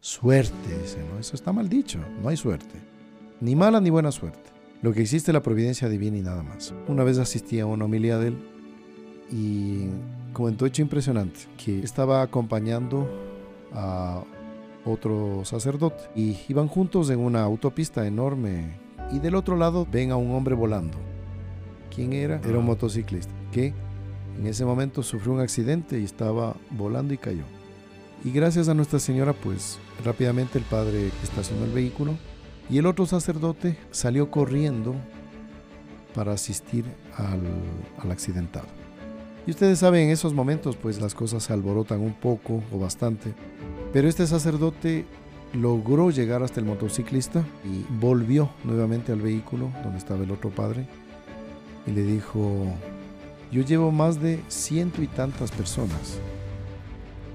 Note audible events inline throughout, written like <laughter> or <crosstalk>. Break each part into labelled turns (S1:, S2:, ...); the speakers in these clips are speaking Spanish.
S1: suerte, dice, ¿no? Eso está mal dicho, no hay suerte. Ni mala ni buena suerte. Lo que existe es la providencia divina y nada más. Una vez asistí a una homilía de él y comentó hecho impresionante que estaba acompañando a otro sacerdote y iban juntos en una autopista enorme y del otro lado ven a un hombre volando. ¿Quién era? Era un motociclista que en ese momento sufrió un accidente y estaba volando y cayó. Y gracias a Nuestra Señora, pues rápidamente el padre estacionó el vehículo y el otro sacerdote salió corriendo para asistir al, al accidentado. Y ustedes saben, en esos momentos pues las cosas se alborotan un poco o bastante. Pero este sacerdote logró llegar hasta el motociclista y volvió nuevamente al vehículo donde estaba el otro padre y le dijo, yo llevo más de ciento y tantas personas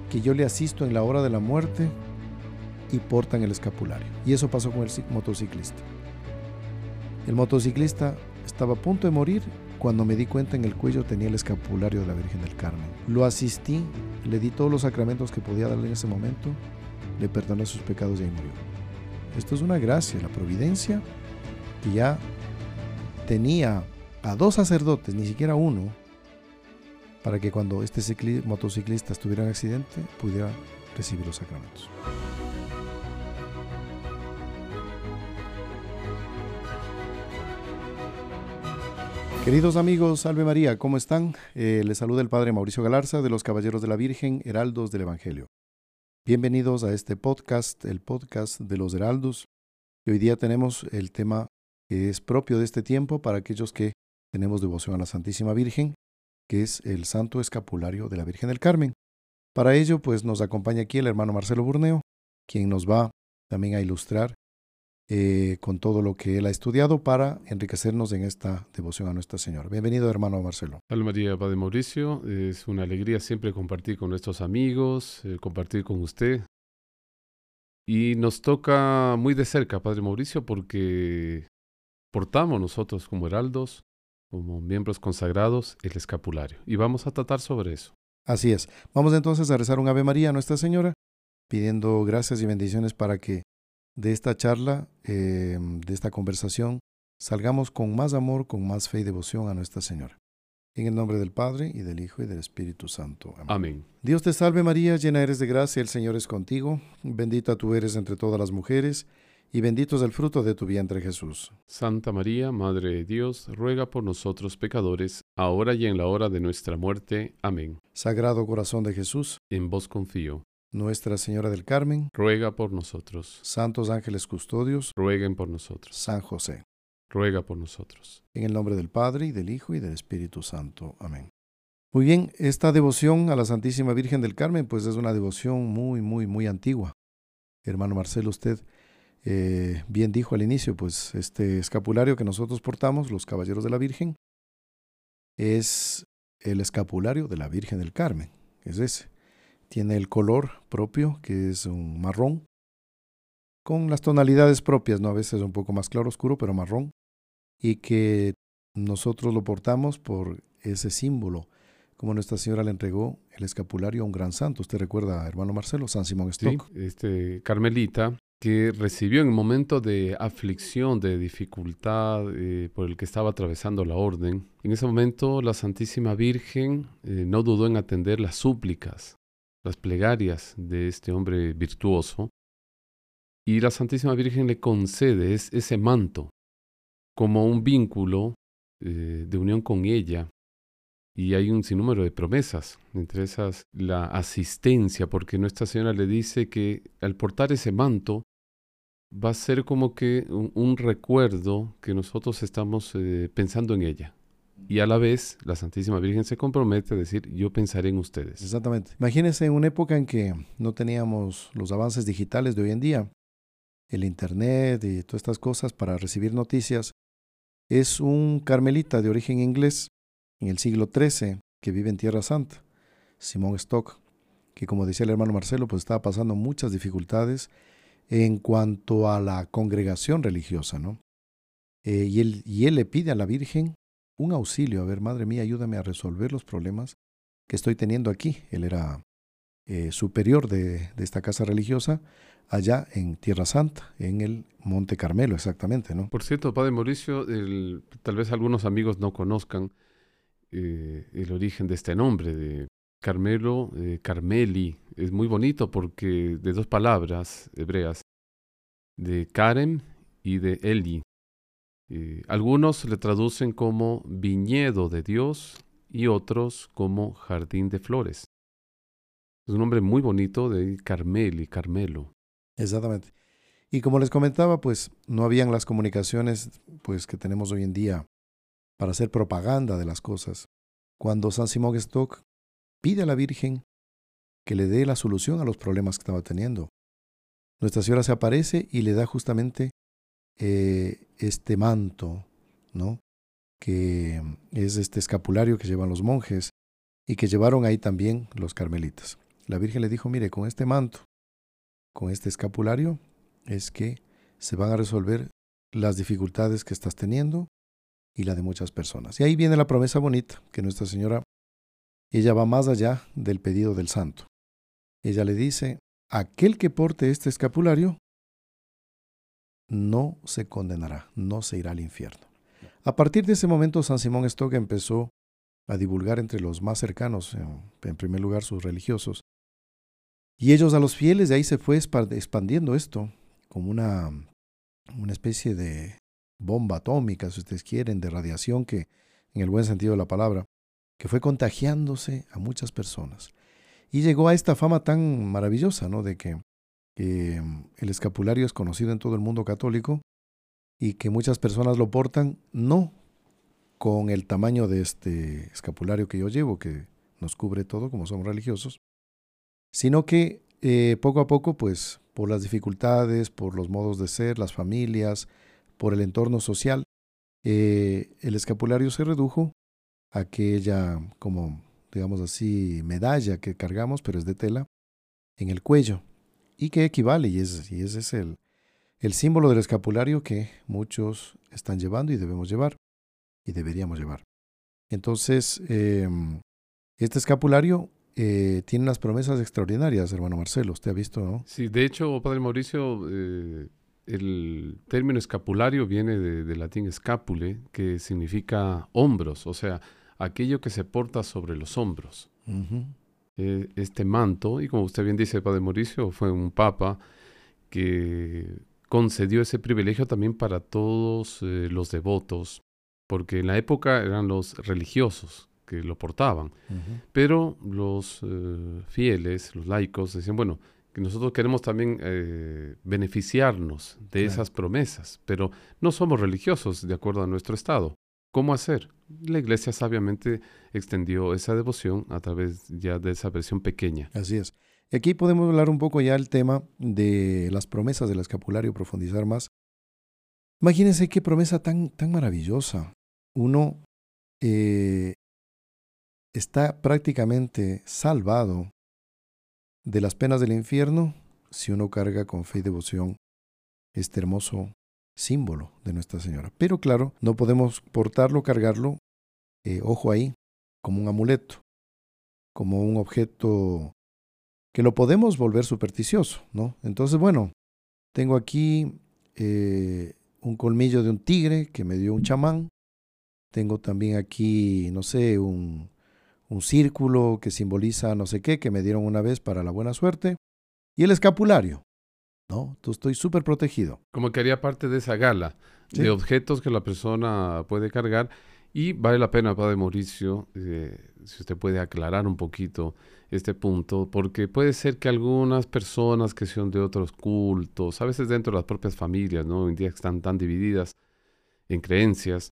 S1: que yo le asisto en la hora de la muerte y portan el escapulario. Y eso pasó con el motociclista. El motociclista estaba a punto de morir cuando me di cuenta en el cuello tenía el escapulario de la Virgen del Carmen. Lo asistí, le di todos los sacramentos que podía darle en ese momento, le perdoné sus pecados y ahí murió. Esto es una gracia, la providencia, que ya tenía a dos sacerdotes, ni siquiera uno, para que cuando este motociclista estuviera en accidente pudiera recibir los sacramentos. Queridos amigos, salve María, ¿cómo están? Eh, les saluda el Padre Mauricio Galarza de los Caballeros de la Virgen, Heraldos del Evangelio. Bienvenidos a este podcast, el podcast de los Heraldos. Hoy día tenemos el tema que es propio de este tiempo para aquellos que tenemos devoción a la Santísima Virgen que es el Santo Escapulario de la Virgen del Carmen. Para ello, pues nos acompaña aquí el hermano Marcelo Burneo, quien nos va también a ilustrar eh, con todo lo que él ha estudiado para enriquecernos en esta devoción a Nuestra Señora. Bienvenido, hermano Marcelo.
S2: Salve María, Padre Mauricio. Es una alegría siempre compartir con nuestros amigos, eh, compartir con usted. Y nos toca muy de cerca, Padre Mauricio, porque portamos nosotros como heraldos como miembros consagrados el escapulario. Y vamos a tratar sobre eso.
S1: Así es. Vamos entonces a rezar un Ave María a Nuestra Señora, pidiendo gracias y bendiciones para que de esta charla, eh, de esta conversación, salgamos con más amor, con más fe y devoción a Nuestra Señora. En el nombre del Padre, y del Hijo, y del Espíritu Santo.
S2: Amén. Amén.
S1: Dios te salve María, llena eres de gracia, el Señor es contigo, bendita tú eres entre todas las mujeres, y bendito es el fruto de tu vientre Jesús.
S2: Santa María, Madre de Dios, ruega por nosotros pecadores, ahora y en la hora de nuestra muerte. Amén.
S1: Sagrado corazón de Jesús,
S2: en vos confío.
S1: Nuestra Señora del Carmen,
S2: ruega por nosotros.
S1: Santos ángeles custodios,
S2: rueguen por nosotros.
S1: San José,
S2: ruega por nosotros.
S1: En el nombre del Padre, y del Hijo, y del Espíritu Santo. Amén. Muy bien, esta devoción a la Santísima Virgen del Carmen, pues es una devoción muy, muy, muy antigua. Hermano Marcelo, usted eh, bien dijo al inicio, pues este escapulario que nosotros portamos, los Caballeros de la Virgen, es el escapulario de la Virgen del Carmen, es ese. Tiene el color propio, que es un marrón, con las tonalidades propias, ¿no? A veces un poco más claro oscuro, pero marrón, y que nosotros lo portamos por ese símbolo, como Nuestra Señora le entregó el escapulario a un gran santo. ¿Usted recuerda, hermano Marcelo, San Simón Stock?
S2: Sí, este Carmelita, que recibió en momento de aflicción, de dificultad eh, por el que estaba atravesando la orden. En ese momento la Santísima Virgen eh, no dudó en atender las súplicas, las plegarias de este hombre virtuoso, y la Santísima Virgen le concede ese manto como un vínculo eh, de unión con ella. Y hay un sinnúmero de promesas, entre esas la asistencia, porque Nuestra Señora le dice que al portar ese manto va a ser como que un, recuerdo que nosotros estamos eh, pensando en ella. Y a la vez, la Santísima Virgen se compromete a decir, yo pensaré en ustedes.
S1: Exactamente. Imagínense en una época en que no teníamos los avances digitales de hoy en día, el Internet y todas estas cosas para recibir noticias. Es un carmelita de origen inglés en el siglo XIII que vive en Tierra Santa, Simón Stock, que como decía el hermano Marcelo, pues estaba pasando muchas dificultades en cuanto a la congregación religiosa, ¿no? Eh, y, él, le pide a la Virgen un auxilio, a ver, Madre mía, ayúdame a resolver los problemas que estoy teniendo aquí. Él era eh, superior de, esta casa religiosa, allá en Tierra Santa, en el Monte Carmelo, exactamente, ¿no?
S2: Por cierto, Padre Mauricio, tal vez algunos amigos no conozcan eh, el origen de este nombre, de Carmelo, eh, Carmeli. Es muy bonito porque de dos palabras hebreas, de Karem y de Eli. algunos le traducen como viñedo de Dios y otros como jardín de flores. Es un nombre muy bonito de Carmeli, Carmelo.
S1: Exactamente. Y como les comentaba, pues no habían las comunicaciones pues que tenemos hoy en día para hacer propaganda de las cosas. Cuando San Simón Stock pide a la Virgen que le dé la solución a los problemas que estaba teniendo. Nuestra Señora se aparece y le da justamente eh, este manto, ¿no? Que es este escapulario que llevan los monjes y que llevaron ahí también los carmelitas. La Virgen le dijo, mire, con este manto, con este escapulario, es que se van a resolver las dificultades que estás teniendo y la de muchas personas. Y ahí viene la promesa bonita, que Nuestra Señora, ella va más allá del pedido del santo. Ella le dice, aquel que porte este escapulario no se condenará, no se irá al infierno. A partir de ese momento, San Simón Stock empezó a divulgar entre los más cercanos, en primer lugar sus religiosos, y ellos a los fieles, de ahí se fue expandiendo esto como una, una especie de bomba atómica, si ustedes quieren, de radiación que, en el buen sentido de la palabra, que fue contagiándose a muchas personas. Y llegó a esta fama tan maravillosa, ¿no? De que, que el escapulario es conocido en todo el mundo católico y que muchas personas lo portan no con el tamaño de este escapulario que yo llevo, que nos cubre todo como somos religiosos, sino que eh, poco a poco, pues por las dificultades, por los modos de ser, las familias, por el entorno social, eh, el escapulario se redujo aquella, como digamos así, medalla que cargamos, pero es de tela, en el cuello, y que equivale, y, es, y ese es el, el símbolo del escapulario que muchos están llevando y debemos llevar, y deberíamos llevar. Entonces, em, este escapulario eh, tiene unas promesas extraordinarias, hermano Marcelo. Usted ha visto, ¿no?
S2: Sí, de hecho, Padre Mauricio, eh, el término escapulario viene de, latín scapule, que significa hombros, o sea, aquello que se porta sobre los hombros. Eh, este manto, y como usted bien dice, Padre Mauricio, fue un papa que concedió ese privilegio también para todos los devotos, porque en la época eran los religiosos que lo portaban. Pero los eh, fieles, los laicos, decían, bueno, que nosotros queremos también eh, beneficiarnos de esas promesas, pero no somos religiosos de acuerdo a nuestro estado. ¿Cómo hacer? La iglesia sabiamente extendió esa devoción a través ya de esa versión pequeña.
S1: Así es. Aquí podemos hablar un poco ya el tema de las promesas del escapulario, profundizar más. Imagínense qué promesa tan, tan maravillosa. Uno eh, está prácticamente salvado de las penas del infierno si uno carga con fe y devoción este hermoso símbolo de Nuestra Señora. Pero claro, no podemos portarlo, cargarlo, eh, ojo ahí, como un amuleto, como un objeto que lo podemos volver supersticioso, ¿no? Entonces, bueno, tengo aquí eh, un colmillo de un tigre que me dio un chamán, tengo también aquí, no sé, un, un círculo que simboliza no sé qué que me dieron una vez para la buena suerte, y el escapulario. ¿No? Tú estoy súper protegido.
S2: Como que haría parte de esa gala de objetos que la persona puede cargar. Y vale la pena, Padre Mauricio, eh, si usted puede aclarar un poquito este punto, porque puede ser que algunas personas que son de otros cultos, a veces dentro de las propias familias, ¿no? Hoy en día están tan divididas en creencias,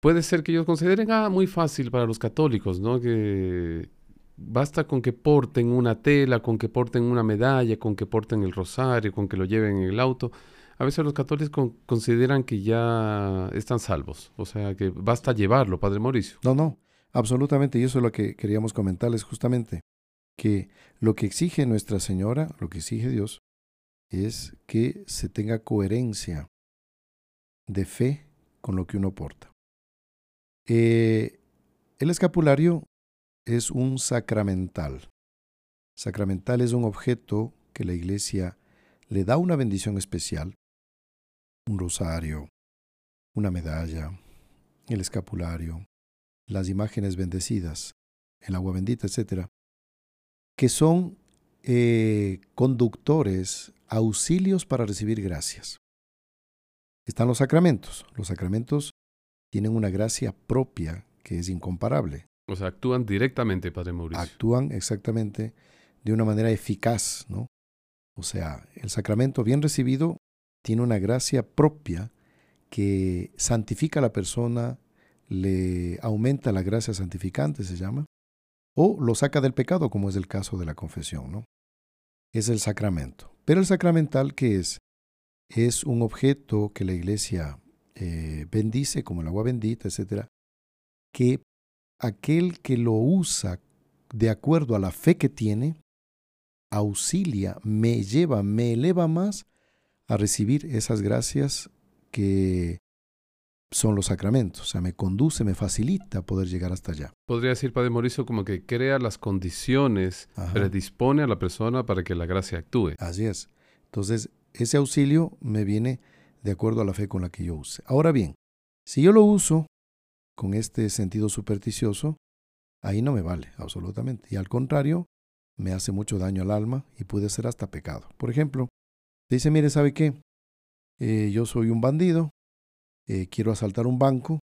S2: puede ser que ellos consideren, ah, muy fácil para los católicos, ¿no? Que basta con que porten una tela, con que porten una medalla, con que porten el rosario, con que lo lleven en el auto. A veces los católicos consideran que ya están salvos, o sea, que basta llevarlo, Padre Mauricio.
S1: No, no, absolutamente, y eso es lo que queríamos comentarles justamente, que lo que exige Nuestra Señora, lo que exige Dios, es que se tenga coherencia de fe con lo que uno porta. Eh, el escapulario es un sacramental. Sacramental es un objeto que la iglesia le da una bendición especial, un rosario, una medalla, el escapulario, las imágenes bendecidas, el agua bendita, etc., que son eh, conductores, auxilios para recibir gracias. Están los sacramentos. Los sacramentos tienen una gracia propia que es incomparable.
S2: O sea, actúan directamente, Padre Mauricio.
S1: Actúan exactamente de una manera eficaz, ¿no? O sea, el sacramento bien recibido tiene una gracia propia que santifica a la persona, le aumenta la gracia santificante, se llama, o lo saca del pecado, como es el caso de la confesión, ¿no? Es el sacramento. Pero el sacramental, ¿qué es? Es un objeto que la iglesia eh, bendice, como el agua bendita, etcétera, que aquel que lo usa de acuerdo a la fe que tiene, auxilia, me lleva, me eleva más a recibir esas gracias que son los sacramentos. O sea, me conduce, me facilita poder llegar hasta allá.
S2: Podría decir, Padre Mauricio, como que crea las condiciones, predispone a la persona para que la gracia actúe.
S1: Así es. Entonces, ese auxilio me viene de acuerdo a la fe con la que yo use. Ahora bien, si yo lo uso con este sentido supersticioso, ahí no me vale absolutamente. Y al contrario, me hace mucho daño al alma y puede ser hasta pecado. Por ejemplo, dice, mire, ¿sabe qué? Eh, yo soy un bandido, eh, quiero asaltar un banco,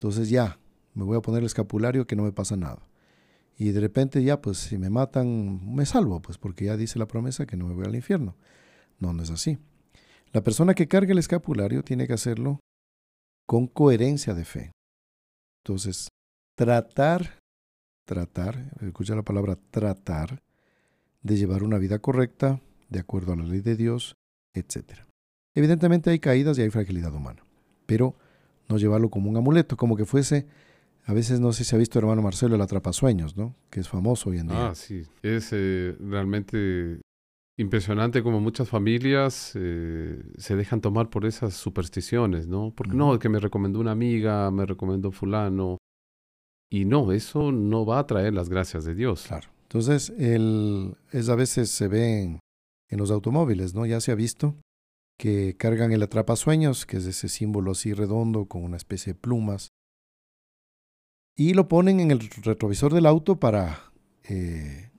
S1: entonces ya, me voy a poner el escapulario que no me pasa nada. Y de repente ya, pues si me matan, me salvo, pues porque ya dice la promesa que no me voy al infierno. No, no es así. La persona que carga el escapulario tiene que hacerlo con coherencia de fe. Entonces, tratar, tratar, escucha la palabra tratar, de llevar una vida correcta, de acuerdo a la ley de Dios, etc. Evidentemente hay caídas y hay fragilidad humana, pero no llevarlo como un amuleto, como que fuese, a veces no sé si ha visto hermano Marcelo el atrapasueños, ¿no? Que es famoso hoy en día.
S2: Ah, sí, es eh, realmente impresionante como muchas familias eh, se dejan tomar por esas supersticiones, ¿no? Porque no, que me recomendó una amiga, me recomendó fulano. Y no, eso no va a traer las gracias de Dios.
S1: Claro. Entonces, el, es a veces se ve en, en, los automóviles, ¿no? Ya se ha visto que cargan el atrapasueños, que es ese símbolo así redondo con una especie de plumas, y lo ponen en el retrovisor del auto para eh,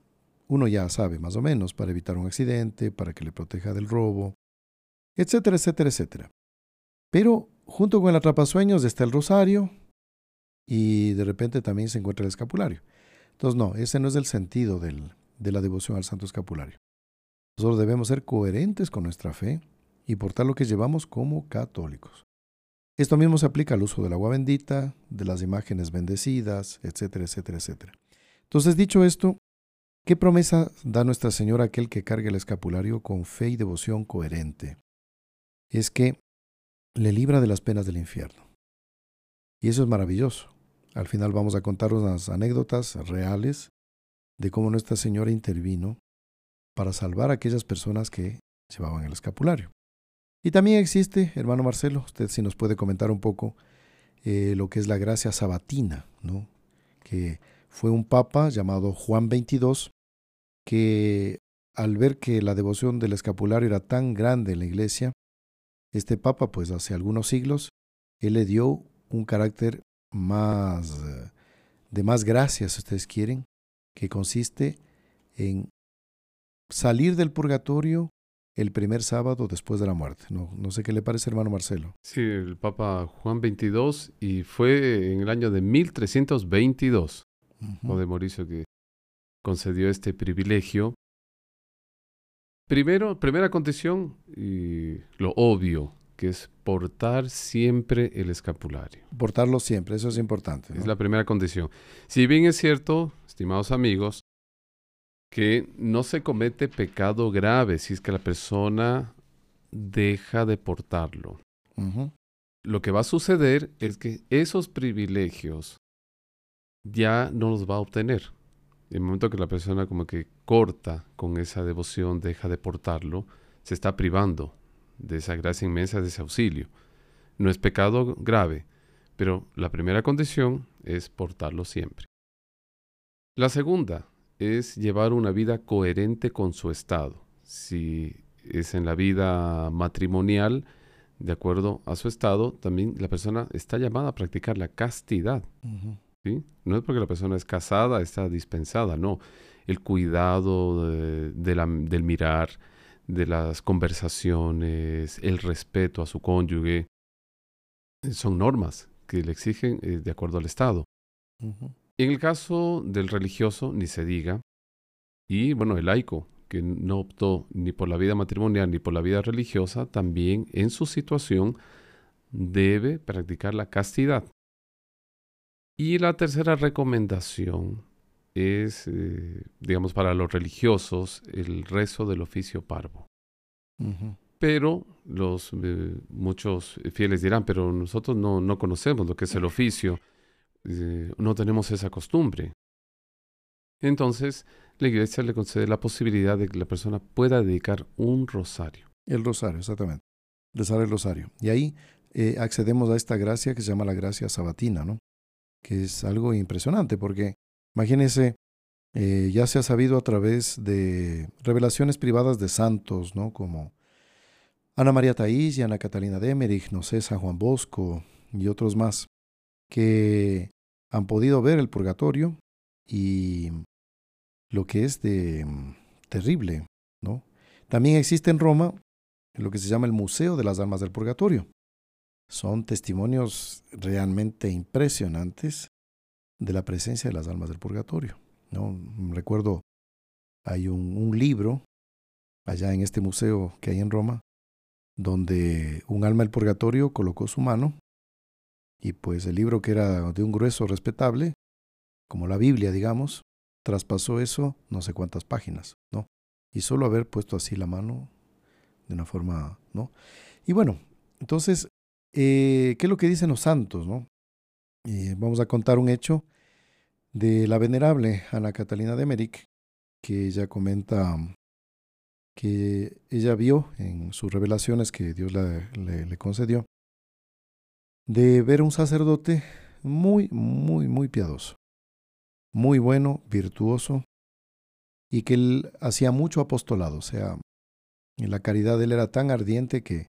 S1: uno ya sabe más o menos, para evitar un accidente, para que le proteja del robo, etcétera, etcétera, etcétera. Pero junto con el atrapasueños está el rosario y de repente también se encuentra el escapulario. Entonces no, ese no es el sentido del, de la devoción al Santo Escapulario. Nosotros debemos ser coherentes con nuestra fe y portar lo que llevamos como católicos. Esto mismo se aplica al uso del agua bendita, de las imágenes bendecidas, etcétera, etcétera, etcétera. Entonces, dicho esto, ¿Qué promesa da Nuestra Señora a aquel que cargue el escapulario con fe y devoción coherente? Es que le libra de las penas del infierno. Y eso es maravilloso. Al final vamos a contar unas anécdotas reales de cómo Nuestra Señora intervino para salvar a aquellas personas que llevaban el escapulario. Y también existe, hermano Marcelo, usted si nos puede comentar un poco eh, lo que es la gracia sabatina, ¿no? que fue un papa llamado Juan XXII que al ver que la devoción del escapulario era tan grande en la iglesia, este papa, pues hace algunos siglos, él le dio un carácter más de más gracia, si ustedes quieren, que consiste en salir del purgatorio el primer sábado después de la muerte. No, no sé qué le parece, hermano Marcelo.
S2: Sí, el Papa Juan XXII, y fue en el año de 1322, o de Mauricio, que concedió este privilegio. Primero, primera condición, y lo obvio, que es portar siempre el escapulario.
S1: Portarlo siempre, eso es importante.
S2: Es la primera condición. Si bien es cierto, estimados amigos, que no se comete pecado grave si es que la persona deja de portarlo. Lo que va a suceder es que esos privilegios ya no los va a obtener el momento que la persona como que corta con esa devoción, deja de portarlo, se está privando de esa gracia inmensa, de ese auxilio. No es pecado grave, pero la primera condición es portarlo siempre. La segunda es llevar una vida coherente con su estado. Si es en la vida matrimonial, de acuerdo a su estado, también la persona está llamada a practicar la castidad. ¿Sí? No es porque la persona es casada, está dispensada, no. El cuidado del mirar, de las conversaciones, el respeto a su cónyuge, son normas que le exigen eh, de acuerdo al Estado. En el caso del religioso, ni se diga, y bueno, el laico, que no optó ni por la vida matrimonial ni por la vida religiosa, también en su situación debe practicar la castidad. Y la tercera recomendación es, eh, digamos, para los religiosos, el rezo del oficio parvo. Pero los eh, muchos fieles dirán, pero nosotros no, no, conocemos lo que es el oficio, eh, no tenemos esa costumbre. Entonces, la iglesia le concede la posibilidad de que la persona pueda dedicar un rosario.
S1: El rosario, exactamente. Rezar el rosario. Y ahí accedemos a esta gracia que se llama la gracia sabatina, ¿no? Que es algo impresionante porque Imagínense, eh, ya se ha sabido a través de revelaciones privadas de santos, ¿no? Como Ana María Taís y Ana Catalina de Emmerich, no sé, San Juan Bosco y otros más, que han podido ver el purgatorio y lo que es de mm, terrible, ¿no? También existe en Roma lo que se llama el Museo de las Almas del Purgatorio. Son testimonios realmente impresionantes de la presencia de las almas del purgatorio. ¿no? Recuerdo, hay un, libro allá en este museo que hay en Roma, donde un alma del purgatorio colocó su mano y pues el libro que era de un grueso respetable, como la Biblia, digamos, traspasó eso no sé cuántas páginas, ¿no? Y solo haber puesto así la mano de una forma, ¿no? Y bueno, entonces, eh, ¿qué es lo que dicen los santos, no? Eh, vamos a contar un hecho de la venerable Ana Catalina de Emmerich, que ella comenta que ella vio en sus revelaciones que Dios le, concedió, de ver un sacerdote muy, muy, muy piadoso, muy bueno, virtuoso, y que él hacía mucho apostolado, o sea, la caridad de él era tan ardiente que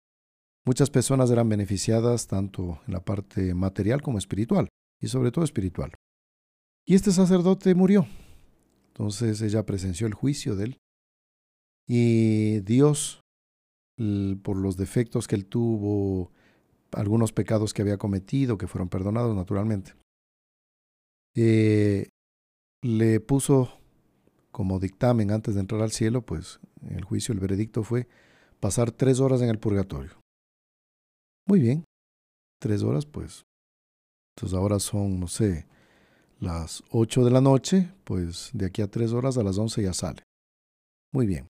S1: Muchas personas eran beneficiadas tanto en la parte material como espiritual, y sobre todo espiritual. Y este sacerdote murió. Entonces ella presenció el juicio de él. Y Dios, por los defectos que él tuvo, algunos pecados que había cometido, que fueron perdonados naturalmente, eh, le puso como dictamen antes de entrar al cielo, pues el juicio, el veredicto fue pasar tres horas en el purgatorio. Muy bien. Tres horas, pues. Entonces ahora son, no sé, las ocho de la noche, pues de aquí a tres horas a las once ya sale. Muy bien.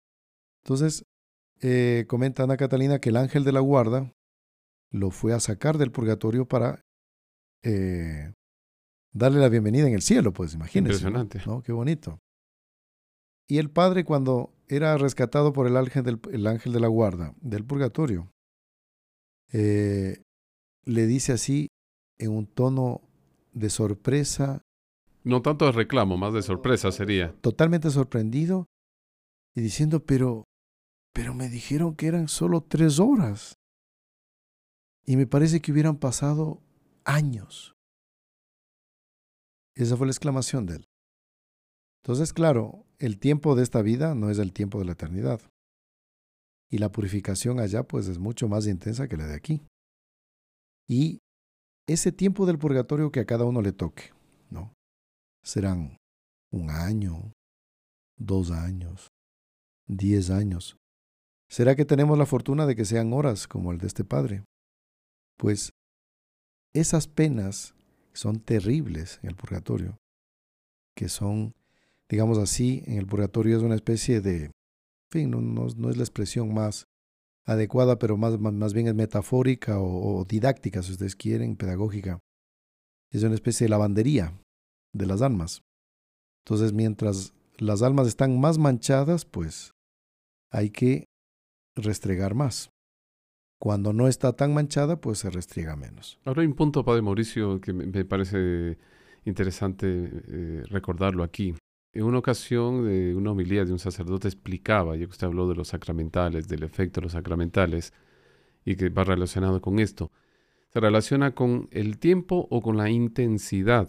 S1: Entonces, eh, comenta Ana Catalina que el ángel de la guarda lo fue a sacar del purgatorio para eh, darle la bienvenida en el cielo, pues imagínense.
S2: Impresionante.
S1: ¿no? Qué bonito. Y el padre cuando era rescatado por el ángel, del, el ángel de la guarda del purgatorio, eh, le dice así en un tono de sorpresa.
S2: No tanto de reclamo, más de sorpresa sería.
S1: Totalmente sorprendido y diciendo, pero, pero me dijeron que eran solo tres horas. Y me parece que hubieran pasado años. Esa fue la exclamación de él. Entonces, claro, el tiempo de esta vida no es el tiempo de la eternidad y la purificación allá pues es mucho más intensa que la de aquí. Y ese tiempo del purgatorio que a cada uno le toque, ¿no? Serán un año, dos años, diez años. ¿Será que tenemos la fortuna de que sean horas como el de este padre? Pues esas penas son terribles en el purgatorio, que son, digamos así, en el purgatorio es una especie de fin, no, es la expresión más adecuada, pero más, más bien es metafórica o, didáctica, si ustedes quieren, pedagógica. Es una especie de lavandería de las almas. Entonces, mientras las almas están más manchadas, pues hay que restregar más. Cuando no está tan manchada, pues se restriega menos.
S2: Ahora hay un punto, Padre Mauricio, que me parece interesante eh, recordarlo aquí. En una ocasión, de una homilía de un sacerdote explicaba, ya que usted habló de los sacramentales, del efecto de los sacramentales, y que va relacionado con esto, se relaciona con el tiempo o con la intensidad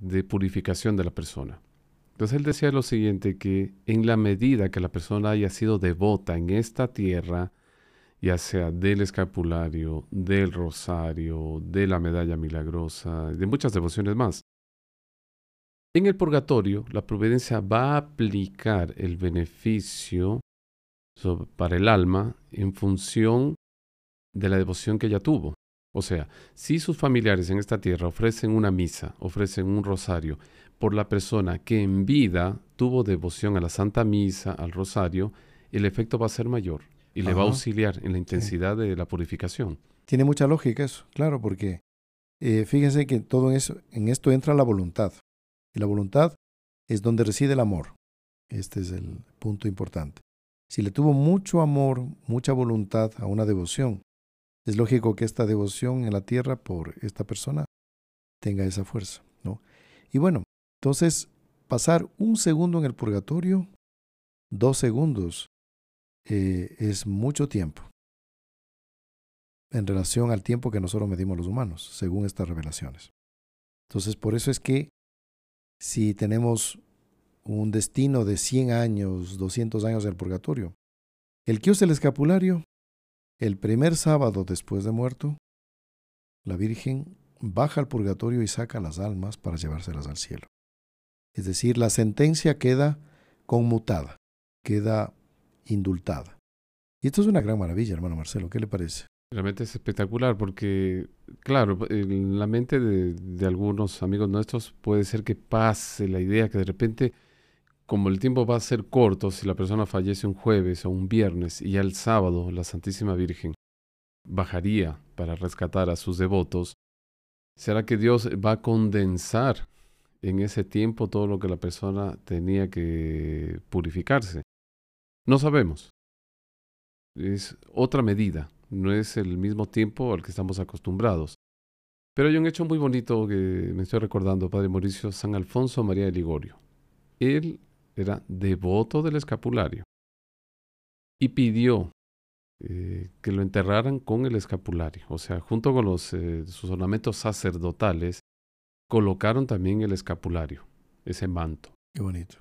S2: de purificación de la persona. Entonces él decía lo siguiente, que en la medida que la persona haya sido devota en esta tierra, ya sea del escapulario, del rosario, de la medalla milagrosa, de muchas devociones más, en el purgatorio, la providencia va a aplicar el beneficio para el alma en función de la devoción que ella tuvo. O sea, si sus familiares en esta tierra ofrecen una misa, ofrecen un rosario por la persona que en vida tuvo devoción a la Santa Misa, al rosario, el efecto va a ser mayor y le va a auxiliar en la intensidad de la purificación.
S1: Tiene mucha lógica eso, claro, porque eh, fíjense que todo eso, en esto entra la voluntad. Y la voluntad es donde reside el amor. Este es el punto importante. Si le tuvo mucho amor, mucha voluntad a una devoción, es lógico que esta devoción en la tierra por esta persona tenga esa fuerza, ¿no? Y bueno, entonces pasar un segundo en el purgatorio, dos segundos, eh, es mucho tiempo en relación al tiempo que nosotros medimos los humanos, según estas revelaciones. Entonces, por eso es que si tenemos un destino de 100 años, 200 años del purgatorio. El que usa el escapulario, el primer sábado después de muerto, la Virgen baja al purgatorio y saca las almas para llevárselas al cielo. Es decir, la sentencia queda conmutada, queda indultada. Y esto es una gran maravilla, hermano Marcelo, ¿qué le parece?
S2: Realmente es espectacular porque, claro, en la mente de, algunos amigos nuestros puede ser que pase la idea que de repente, como el tiempo va a ser corto, si la persona fallece un jueves o un viernes y ya el sábado la Santísima Virgen bajaría para rescatar a sus devotos, ¿será que Dios va a condensar en ese tiempo todo lo que la persona tenía que purificarse? No sabemos. Es otra medida no es el mismo tiempo al que estamos acostumbrados. Pero hay un hecho muy bonito que me estoy recordando, Padre Mauricio, San Alfonso María de Ligorio. Él era devoto del escapulario y pidió eh, que lo enterraran con el escapulario. O sea, junto con los, eh, sus ornamentos sacerdotales, colocaron también el escapulario, ese manto.
S1: Qué bonito.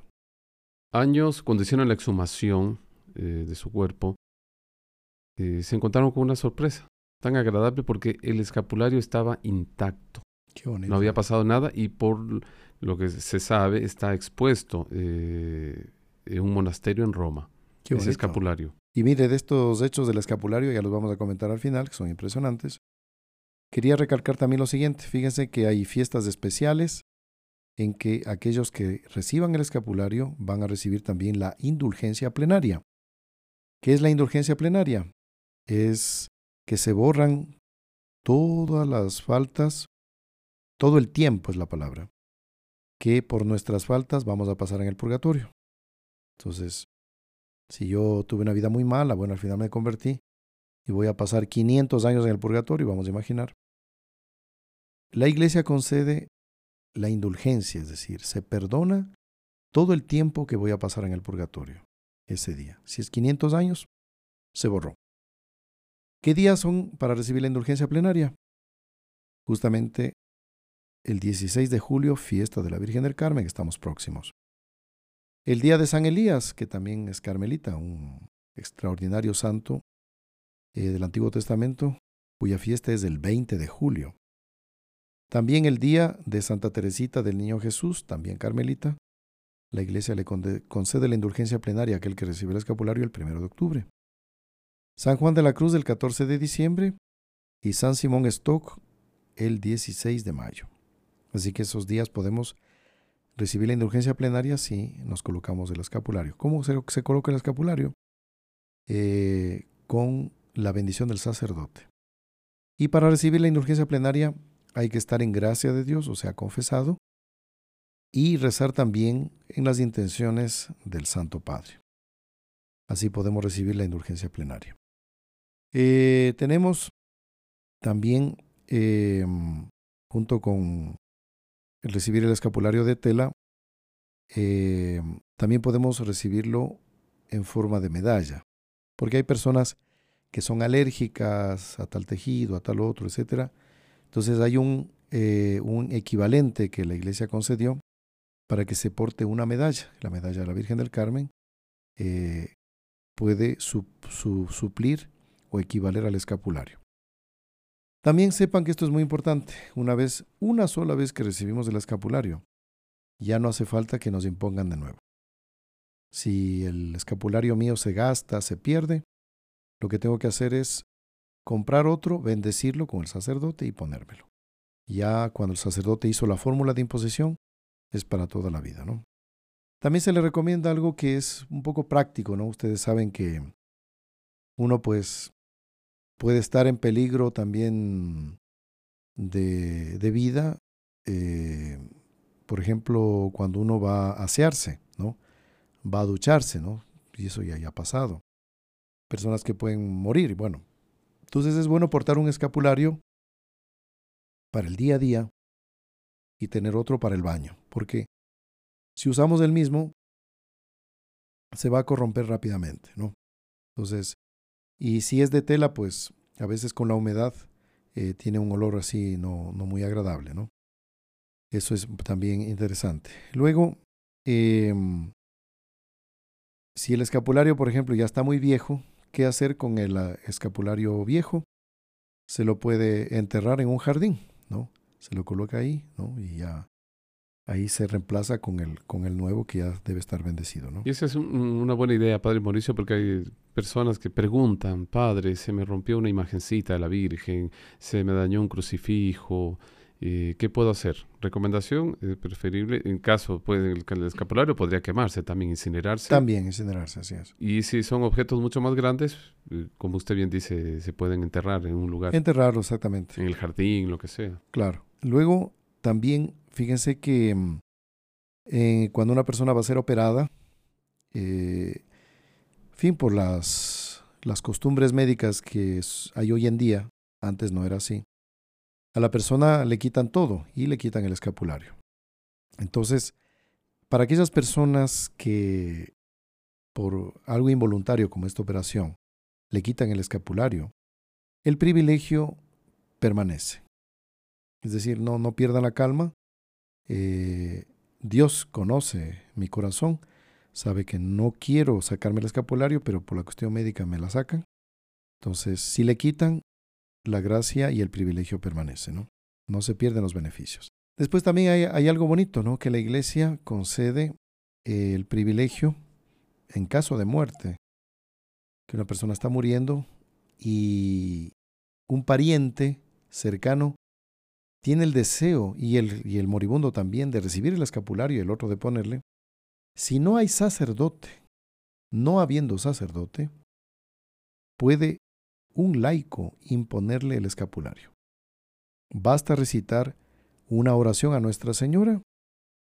S2: Años, cuando hicieron la exhumación eh, de su cuerpo, eh, se encontraron con una sorpresa tan agradable porque el escapulario estaba intacto. No había pasado nada y por lo que se sabe está expuesto eh, en un monasterio en Roma. ese escapulario.
S1: Y mire, de estos hechos del escapulario, ya los vamos a comentar al final, que son impresionantes. Quería recalcar también lo siguiente. Fíjense que hay fiestas especiales en que aquellos que reciban el escapulario van a recibir también la indulgencia plenaria. ¿Qué es la indulgencia plenaria? Es que se borran todas las faltas, todo el tiempo es la palabra, que por nuestras faltas vamos a pasar en el purgatorio. Entonces, si yo tuve una vida muy mala, bueno, al final me convertí y voy a pasar 500 años en el purgatorio, vamos a imaginar. La iglesia concede la indulgencia, es decir, se perdona todo el tiempo que voy a pasar en el purgatorio ese día. Si es 500 años, se borró. ¿Qué días son para recibir la indulgencia plenaria? Justamente el 16 de julio, fiesta de la Virgen del Carmen, estamos próximos. El día de San Elías, que también es carmelita, un extraordinario santo eh, del Antiguo Testamento, cuya fiesta es el 20 de julio. También el día de Santa Teresita del Niño Jesús, también carmelita, la iglesia le concede la indulgencia plenaria a aquel que recibe el escapulario el 1 de octubre. San Juan de la Cruz el 14 de diciembre y San Simón Stock el 16 de mayo. Así que esos días podemos recibir la indulgencia plenaria si nos colocamos el escapulario. ¿Cómo se, coloca el escapulario? Eh, con la bendición del sacerdote. Y para recibir la indulgencia plenaria hay que estar en gracia de Dios, o sea, confesado, y rezar también en las intenciones del Santo Padre. Así podemos recibir la indulgencia plenaria. Eh, tenemos también, em, junto con recibir el escapulario de tela, eh, también podemos recibirlo en forma de medalla, porque hay personas que son alérgicas a tal tejido, a tal otro, etc. Entonces hay un, eh, un equivalente que la iglesia concedió para que se porte una medalla, la medalla de la Virgen del Carmen, eh, puede suplir o equivaler al escapulario. También sepan que esto es muy importante. Una vez, una sola vez que recibimos el escapulario, ya no hace falta que nos impongan de nuevo. Si el escapulario mío se gasta, se pierde, lo que tengo que hacer es comprar otro, bendecirlo con el sacerdote y ponérmelo. Ya cuando el sacerdote hizo la fórmula de imposición, es para toda la vida, ¿no? También se le recomienda algo que es un poco práctico, ¿no? Ustedes saben que uno pues puede estar en peligro también de, de vida, eh, por ejemplo, cuando uno va a asearse, ¿no? Va a ducharse, ¿no? Y eso ya, ya ha pasado. Personas que pueden morir, bueno. Entonces es bueno portar un escapulario para el día a día y tener otro para el baño, porque si usamos el mismo, se va a corromper rápidamente, ¿no? Entonces, y si es de tela, pues a veces con la humedad eh, tiene un olor así no, no muy agradable, ¿no? Eso es también interesante. Luego, em, si el escapulario, por ejemplo, ya está muy viejo, ¿qué hacer con el ah, escapulario viejo? Se lo puede enterrar en un jardín, ¿no? Se lo coloca ahí, ¿no? Y ya ahí se reemplaza con el, con el nuevo que ya debe estar bendecido. ¿no?
S2: Y esa es una buena idea, Padre Mauricio, porque hay personas que preguntan, Padre, se me rompió una imagencita de la Virgen, se me dañó un crucifijo, eh, ¿qué puedo hacer? Recomendación eh, preferible, en caso puede, el, el, escapulario podría quemarse, también incinerarse.
S1: También incinerarse, así es.
S2: Y si son objetos mucho más grandes, eh, como usted bien dice, se pueden enterrar en un lugar.
S1: Enterrarlo, exactamente.
S2: En el jardín, lo que sea.
S1: Claro. Luego, también Fíjense que mm, eh, cuando una persona va a ser operada, eh, fin, por las, las costumbres médicas que hay hoy en día, antes no era así, a la persona le quitan todo y le quitan el escapulario. Entonces, para aquellas personas que por algo involuntario como esta operación le quitan el escapulario, el privilegio permanece. Es decir, no, no pierdan la calma, eh, Dios conoce mi corazón, sabe que no quiero sacarme el escapulario, pero por la cuestión médica me la sacan. Entonces, si le quitan, la gracia y el privilegio permanece, ¿no? No se pierden los beneficios. Después también hay, algo bonito, ¿no? Que la iglesia concede el privilegio en caso de muerte, que una persona está muriendo y un pariente cercano tiene el deseo, y el, y el moribundo también, de recibir el escapulario y el otro de ponerle, si no hay sacerdote, no habiendo sacerdote, puede un laico imponerle el escapulario. Basta recitar una oración a Nuestra Señora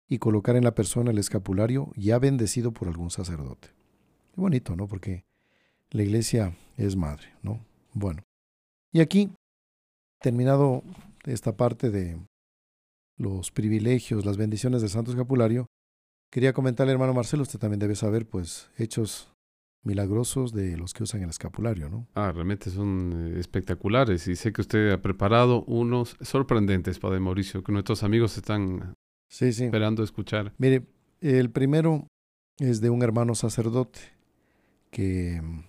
S1: y colocar en la persona el escapulario ya bendecido por algún sacerdote. Qué bonito, ¿no? Porque la iglesia es madre, ¿no? Bueno. Y aquí, terminado esta parte de los privilegios, las bendiciones del Santo Escapulario, quería comentarle, hermano Marcelo, usted también debe saber, pues, hechos milagrosos de los que usan el escapulario, ¿no?
S2: Ah, realmente son eh, espectaculares y sé que usted ha preparado unos sorprendentes, Padre Mauricio, que nuestros amigos están sí, sí. esperando escuchar.
S1: Mire, el primero es de un hermano sacerdote que mm,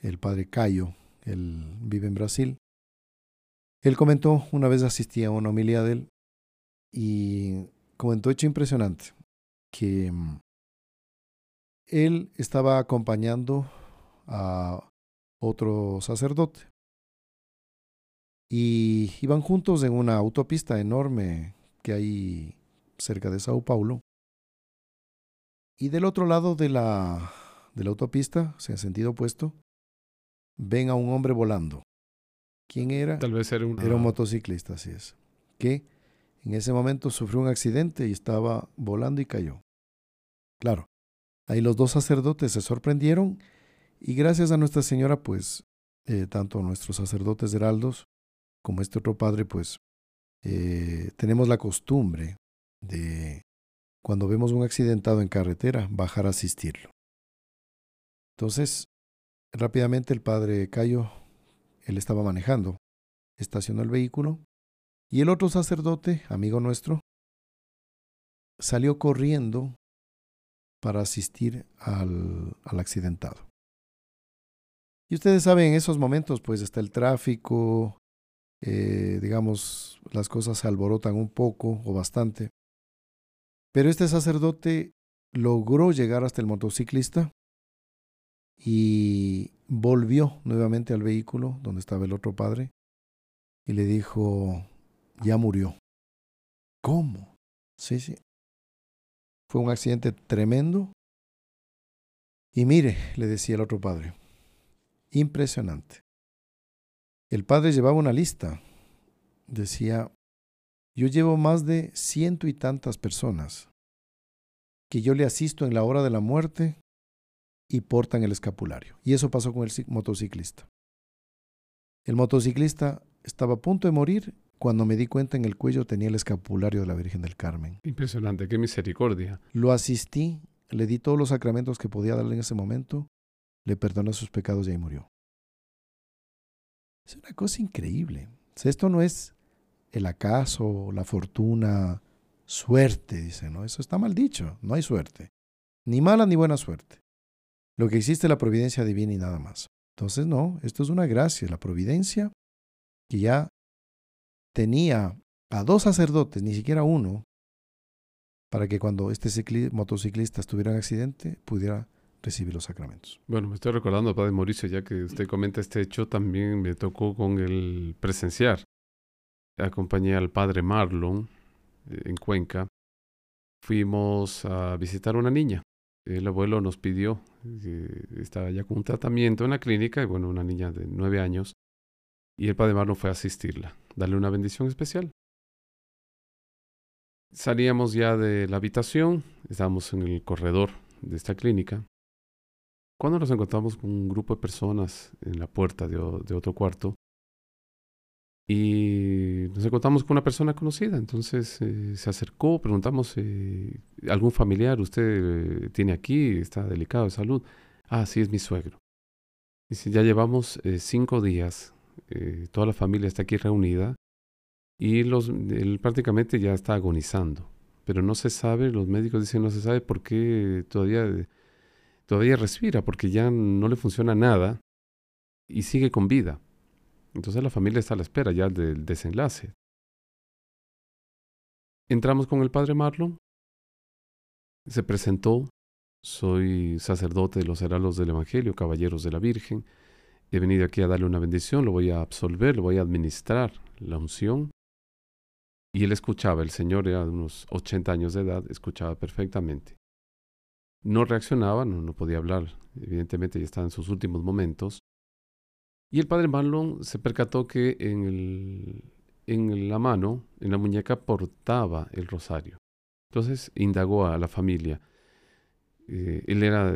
S1: el padre Cayo, él vive en Brasil, él comentó, una vez asistía a una homilía de él y comentó hecho impresionante que mm, él estaba acompañando a otro sacerdote y iban juntos en una autopista enorme que hay cerca de Sao Paulo. Y del otro lado de la, de la autopista, en sentido opuesto, ven a un hombre volando. ¿Quién era?
S2: Tal vez era un...
S1: Era un motociclista, así es. Que en ese momento sufrió un accidente y estaba volando y cayó. Claro, ahí los dos sacerdotes se sorprendieron y gracias a Nuestra Señora, pues, eh, tanto nuestros sacerdotes heraldos como este otro padre, pues, eh, tenemos la costumbre de, cuando vemos un accidentado en carretera, bajar a asistirlo. Entonces, rápidamente el padre Cayo, él estaba manejando, estacionó el vehículo y el otro sacerdote, amigo nuestro, salió corriendo para asistir al, accidentado. Y ustedes saben, en esos momentos pues está el tráfico, eh, digamos, las cosas se alborotan un poco o bastante. Pero este sacerdote logró llegar hasta el motociclista y volvió nuevamente al vehículo donde estaba el otro padre y le dijo, ya murió. ¿Cómo? Sí, sí. Fue un accidente tremendo. Y mire, le decía el otro padre, impresionante. El padre llevaba una lista. Decía, yo llevo más de ciento y tantas personas que yo le asisto en la hora de la muerte y portan el escapulario. Y eso pasó con el motociclista. El motociclista estaba a punto de morir cuando me di cuenta en el cuello tenía el escapulario de la Virgen del Carmen.
S2: Impresionante, qué misericordia.
S1: Lo asistí, le di todos los sacramentos que podía darle en ese momento, le perdoné sus pecados y ahí murió. Es una cosa increíble. esto no es el acaso, la fortuna, suerte, dice, ¿no? Eso está mal dicho, no hay suerte. Ni mala ni buena suerte. Lo que existe es la providencia divina y nada más. Entonces, no, esto es una gracia, la providencia que ya tenía a dos sacerdotes, ni siquiera uno, para que cuando este motociclista estuviera en accidente pudiera recibir los sacramentos.
S2: Bueno, me estoy recordando, Padre Mauricio, ya que usted comenta este hecho, también me tocó con el presenciar. Acompañé al Padre Marlon eh, en Cuenca. Fuimos a visitar a una niña. El abuelo nos pidió, que estaba ya con un tratamiento en la clínica, y bueno, una niña de nueve años, y el Padre Marlon fue a asistirla, darle una bendición especial. Salíamos ya de la habitación, estábamos en el corredor de esta clínica, cuando nos encontramos con un grupo de personas en la puerta de, otro cuarto y nos encontramos con una persona conocida. Entonces eh, se acercó, preguntamos, eh, ¿algún familiar usted eh, tiene aquí? ¿Está delicado de salud? Ah, sí, es mi suegro. Dice, ya llevamos cinco días, toda la familia está aquí reunida y los, él prácticamente ya está agonizando. Pero no se sabe, los médicos dicen no se sabe por qué todavía todavía respira porque ya no le funciona nada y sigue con vida. Entonces la familia está a la espera ya del desenlace. Entramos con el padre Marlon. Se presentó. Soy sacerdote de los heraldos del Evangelio, caballeros de la Virgen. He venido aquí a darle una bendición, lo voy a absolver, lo voy a administrar la unción. Y él escuchaba, el Señor era de unos 80 años de edad, escuchaba perfectamente no reaccionaba, no, podía hablar, evidentemente ya estaba en sus últimos momentos. Y el padre Marlon se percató que en, el, en la mano, en la muñeca, portaba el rosario. Entonces indagó a la familia. Eh, él era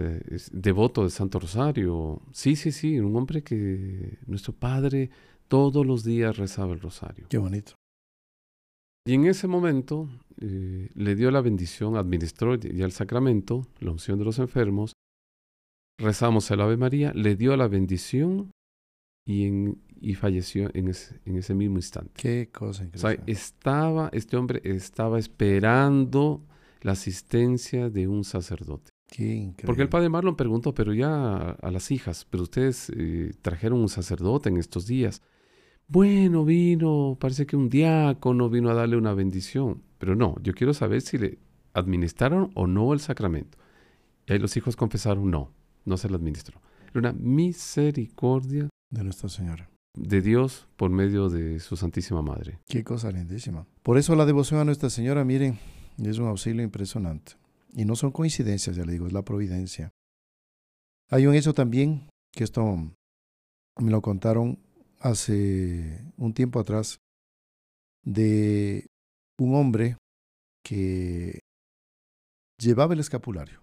S2: devoto del Santo Rosario. Sí, sí, sí, un hombre que nuestro padre todos los días rezaba el rosario.
S1: Qué bonito.
S2: Y en ese momento eh, le dio la bendición, administró ya el sacramento, la unción de los enfermos, rezamos el Ave María, le dio la bendición y, en, y falleció en ese, en ese mismo instante.
S1: Qué cosa increíble.
S2: O sea, estaba, este hombre estaba esperando la asistencia de un sacerdote.
S1: Qué increíble.
S2: Porque el padre Marlon preguntó, pero ya a, las hijas, pero ustedes eh, trajeron un sacerdote en estos días. Bueno, vino, parece que un diácono vino a darle una bendición, pero no, yo quiero saber si le administraron o no el sacramento. Y ahí los hijos confesaron, no, no se le administró. Era una misericordia
S1: de Nuestra Señora.
S2: De Dios por medio de su Santísima Madre.
S1: Qué cosa lindísima. Por eso la devoción a Nuestra Señora, miren, es un auxilio impresionante. Y no son coincidencias, ya le digo, es la providencia. Hay un hecho también, que esto me lo contaron hace un tiempo atrás de un hombre que llevaba el escapulario.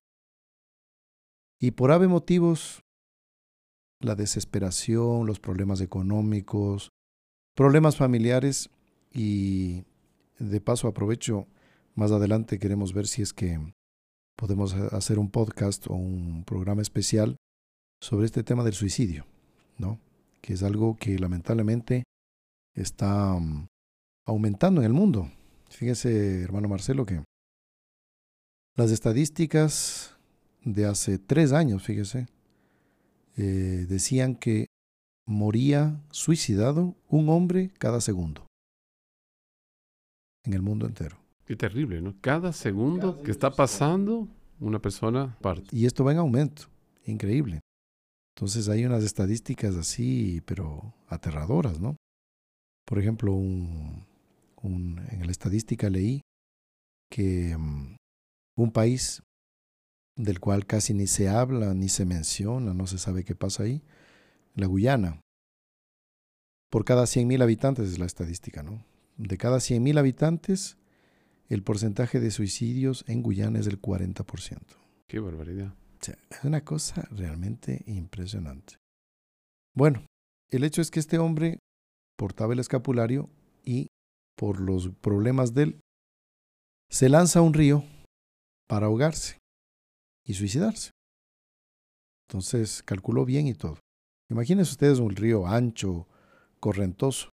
S1: Y por ave motivos, la desesperación, los problemas económicos, problemas familiares y de paso aprovecho Más adelante queremos ver si es que podemos hacer un podcast o un programa especial sobre este tema del suicidio, ¿no? Que es algo que lamentablemente está um, aumentando en el mundo. Fíjese, hermano Marcelo, que las estadísticas de hace tres años, fíjese, eh, decían que moría suicidado un hombre cada segundo en el mundo entero.
S2: Qué terrible, ¿no? Cada segundo que está pasando, una persona parte.
S1: Y esto va en aumento, increíble. Entonces hay unas estadísticas así, pero aterradoras, ¿no? Por ejemplo, un, en la estadística leí que mm, un país del cual casi ni se habla, ni se menciona, no se sabe qué pasa ahí, la Guyana. Por cada 100.000 habitantes es la estadística, ¿no? De cada 100.000 habitantes, el porcentaje de suicidios en Guyana es del 40%.
S2: Qué barbaridad.
S1: es una cosa realmente impresionante. Bueno, el hecho es que este hombre portaba el escapulario y por los problemas de él, se lanza a un río para ahogarse y suicidarse. Entonces calculó bien y todo. Imagínense ustedes un río ancho, correntoso.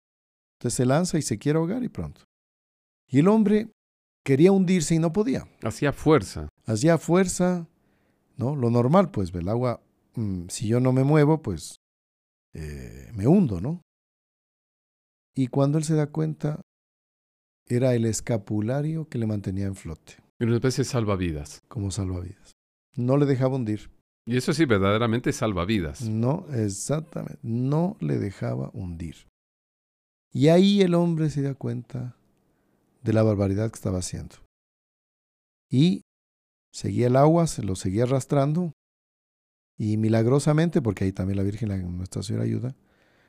S1: Entonces se lanza y se quiere ahogar y pronto. Y el hombre quería hundirse y no podía.
S2: Hacía fuerza.
S1: Hacía fuerza, ¿no? Lo normal, pues, el agua, mm, si yo no me muevo, pues eh, me hundo, ¿no? Y cuando él se da cuenta, era el escapulario que le mantenía en flote.
S2: Una especie de salvavidas.
S1: Como salvavidas. No le dejaba hundir.
S2: Y eso sí, verdaderamente salvavidas.
S1: No, exactamente. No le dejaba hundir. Y ahí el hombre se da cuenta de la barbaridad que estaba haciendo. Y seguía el agua, se lo seguía arrastrando. Y milagrosamente, porque ahí también la Virgen, Nuestra Señora ayuda,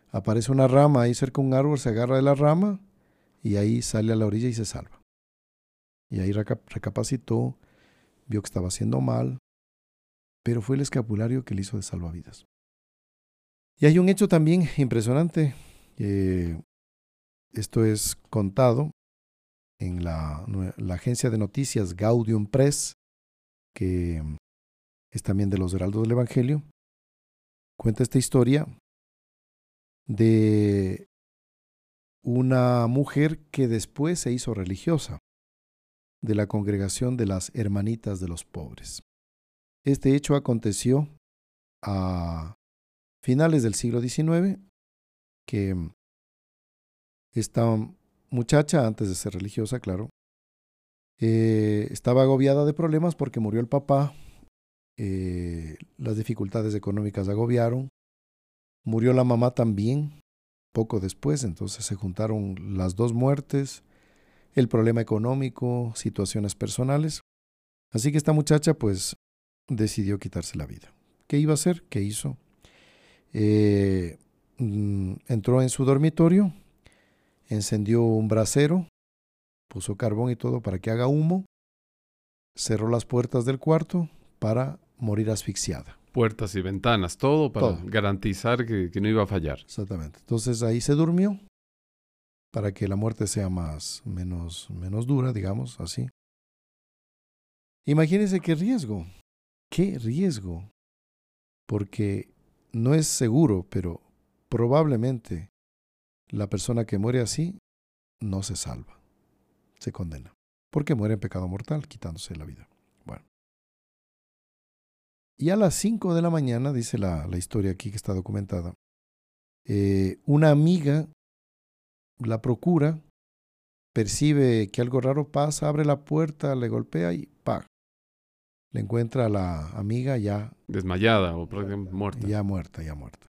S1: aparece una rama ahí cerca de un árbol, se agarra de la rama y ahí sale a la orilla y se salva. Y ahí recapacitó, vio que estaba haciendo mal, pero fue el escapulario que le hizo de salvavidas. Y hay un hecho también impresionante, esto es contado en la, la, agencia de noticias Gaudium Press, que es también de los Heraldos del Evangelio, cuenta esta historia de una mujer que después se hizo religiosa de la congregación de las Hermanitas de los Pobres. Este hecho aconteció a finales del siglo XIX, que esta muchacha, antes de ser religiosa, claro, eh, estaba agobiada de problemas porque murió el papá, eh, las dificultades económicas agobiaron, murió la mamá también, poco después, entonces se juntaron las dos muertes, el problema económico, situaciones personales. Así que esta muchacha pues decidió quitarse la vida. ¿Qué iba a hacer? ¿Qué hizo? Eh, mm, entró en su dormitorio, encendió un brasero, puso carbón y todo para que haga humo, cerró las puertas del cuarto para morir asfixiada
S2: puertas y ventanas, todo para garantizar que, no iba a fallar.
S1: Exactamente. Entonces ahí se durmió para que la muerte sea más, menos, menos dura, digamos así. Imagínense qué riesgo, qué riesgo, porque no es seguro, pero probablemente la persona que muere así no se salva, se condena, porque muere en pecado mortal, quitándose la vida. Y a las 5 de la mañana, dice la, la historia aquí que está documentada, eh, una amiga la procura, percibe que algo raro pasa, abre la puerta, le golpea y ¡pa! Le encuentra a la amiga ya...
S2: Desmayada o muerta.
S1: Ya muerta, ya muerta.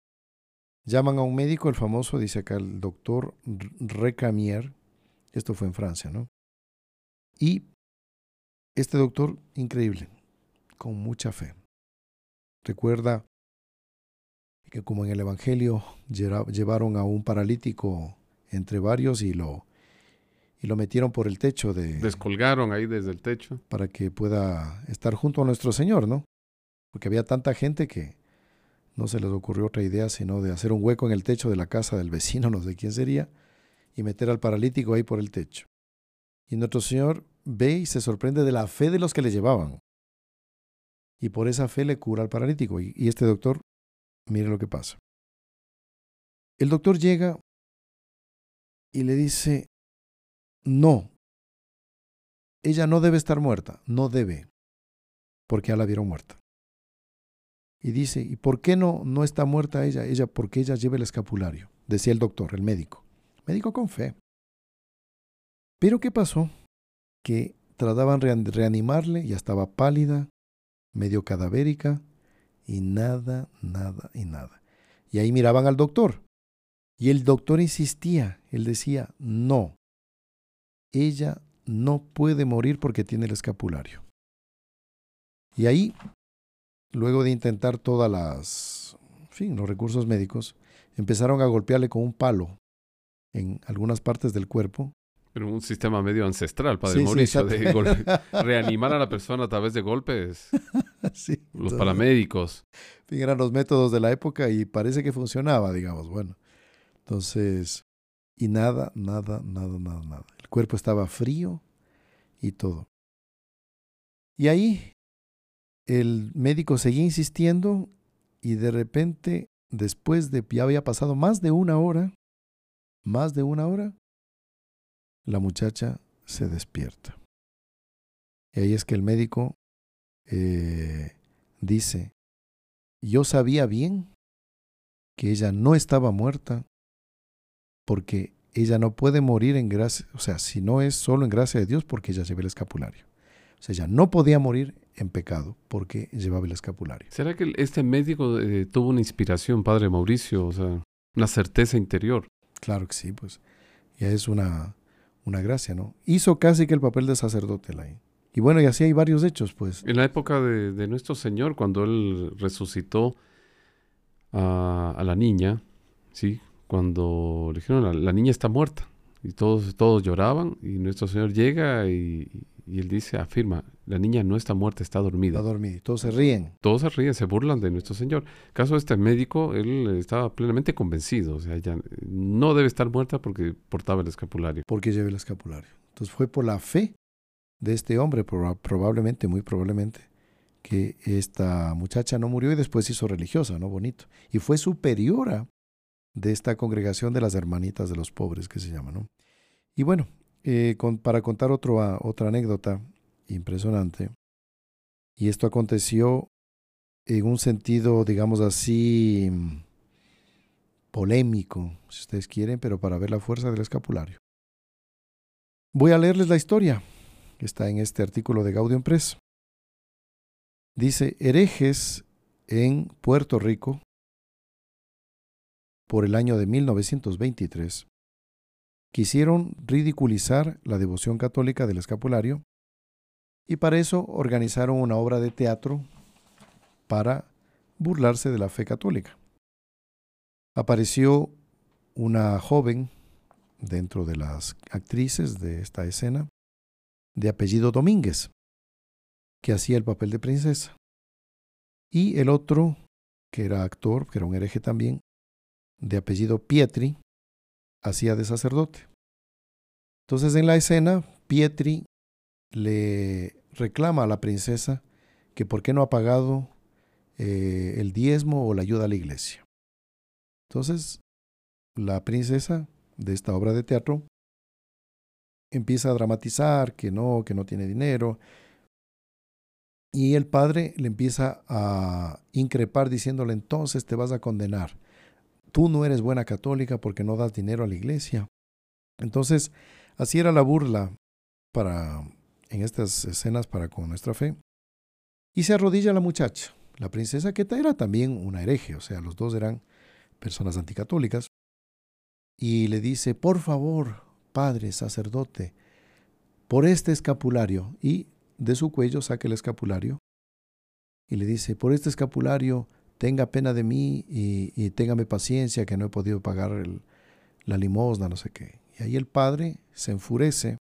S1: Llaman a un médico, el famoso, dice acá el doctor Recamier, esto fue en Francia, ¿no? Y este doctor, increíble, con mucha fe. Recuerda que como en el Evangelio llevaron a un paralítico entre varios y lo, y lo metieron por el techo de...
S2: Descolgaron ahí desde el techo.
S1: Para que pueda estar junto a nuestro Señor, ¿no? Porque había tanta gente que no se les ocurrió otra idea sino de hacer un hueco en el techo de la casa del vecino, <laughs> no sé quién sería, y meter al paralítico ahí por el techo. Y nuestro Señor ve y se sorprende de la fe de los que le llevaban. Y por esa fe le cura al paralítico. Y, y este doctor, mire lo que pasa. El doctor llega y le dice, no, ella no debe estar muerta, no debe, porque ya la vieron muerta. Y dice, ¿y por qué no, no está muerta ella? Ella, porque ella lleva el escapulario, decía el doctor, el médico. Médico con fe. Pero ¿qué pasó? Que trataban de reanimarle, ya estaba pálida, medio cadavérica, y nada, nada y nada. Y ahí miraban al doctor. Y el doctor insistía, él decía, no, ella no puede morir porque tiene el escapulario. Y ahí, luego de intentar todas las, en fin, los recursos médicos, empezaron a golpearle con un palo en algunas partes del cuerpo.
S2: Pero un sistema medio ancestral, Padre Mauricio, de <laughs> reanimar a la persona a través de golpes. <laughs> sí, los paramédicos.
S1: En fin, eran los métodos de la época y parece que funcionaba, digamos. Bueno, entonces, y nada, nada, nada, nada, nada. El cuerpo estaba frío y todo. Y ahí el médico seguía insistiendo y de repente, después de ya había pasado más de una hora, más de una hora, la muchacha se despierta. Y ahí es que el médico eh, dice, yo sabía bien que ella no estaba muerta porque ella no puede morir en gracia, o sea, si no es solo en gracia de Dios, porque ella lleva el escapulario. O sea, ella no podía morir en pecado porque llevaba el escapulario.
S2: ¿Será que este médico eh, tuvo una inspiración, Padre Mauricio? O sea, una certeza interior.
S1: Claro que sí, pues. Ya es una, una gracia, ¿no? Hizo casi que el papel de sacerdote la Y bueno, y así hay varios hechos, pues.
S2: En la época de, de nuestro Señor, cuando Él resucitó a, a la niña, ¿sí? Cuando le dijeron, la, niña está muerta. Y todos, todos lloraban y nuestro Señor llega y, él dice, afirma, la niña no está muerta, está dormida.
S1: Está dormida. Todos se ríen.
S2: Todos se ríen, se burlan de nuestro Señor. Caso de este médico, él estaba plenamente convencido. O sea, ella no debe estar muerta porque portaba el escapulario.
S1: Porque lleva el escapulario. Entonces fue por la fe de este hombre, probablemente, muy probablemente, que esta muchacha no murió y después hizo religiosa, ¿no? Bonito. Y fue superiora de esta congregación de las hermanitas de los pobres que se llama. ¿no? Y bueno, eh, para contar ah, otra anécdota impresionante, y esto aconteció en un sentido, digamos así, polémico, si ustedes quieren, pero para ver la fuerza del escapulario. Voy a leerles la historia que está en este artículo de Gaudium Press. Dice, herejes en Puerto Rico por el año de 1923, quisieron ridiculizar la devoción católica del escapulario y para eso organizaron una obra de teatro para burlarse de la fe católica. Apareció una joven dentro de las actrices de esta escena, de apellido Domínguez, que hacía el papel de princesa. Y el otro, que era actor, que era un hereje también, de apellido Pietri, hacía de sacerdote. Entonces en la escena, Pietri le reclama a la princesa que por qué no ha pagado eh, el diezmo o la ayuda a la iglesia. Entonces, la princesa de esta obra de teatro empieza a dramatizar que no, que no tiene dinero. Y el padre le empieza a increpar diciéndole entonces te vas a condenar tú no eres buena católica porque no das dinero a la iglesia. Entonces, así era la burla para en estas escenas para con nuestra fe. Y se arrodilla la muchacha, la princesa que era también una hereje, o sea, los dos eran personas anticatólicas, y le dice, por favor, padre, sacerdote, por este escapulario, y de su cuello saca el escapulario, y le dice, por este escapulario tenga pena de mí y, téngame paciencia que no he podido pagar la limosna, no sé qué. Y ahí el padre se enfurece,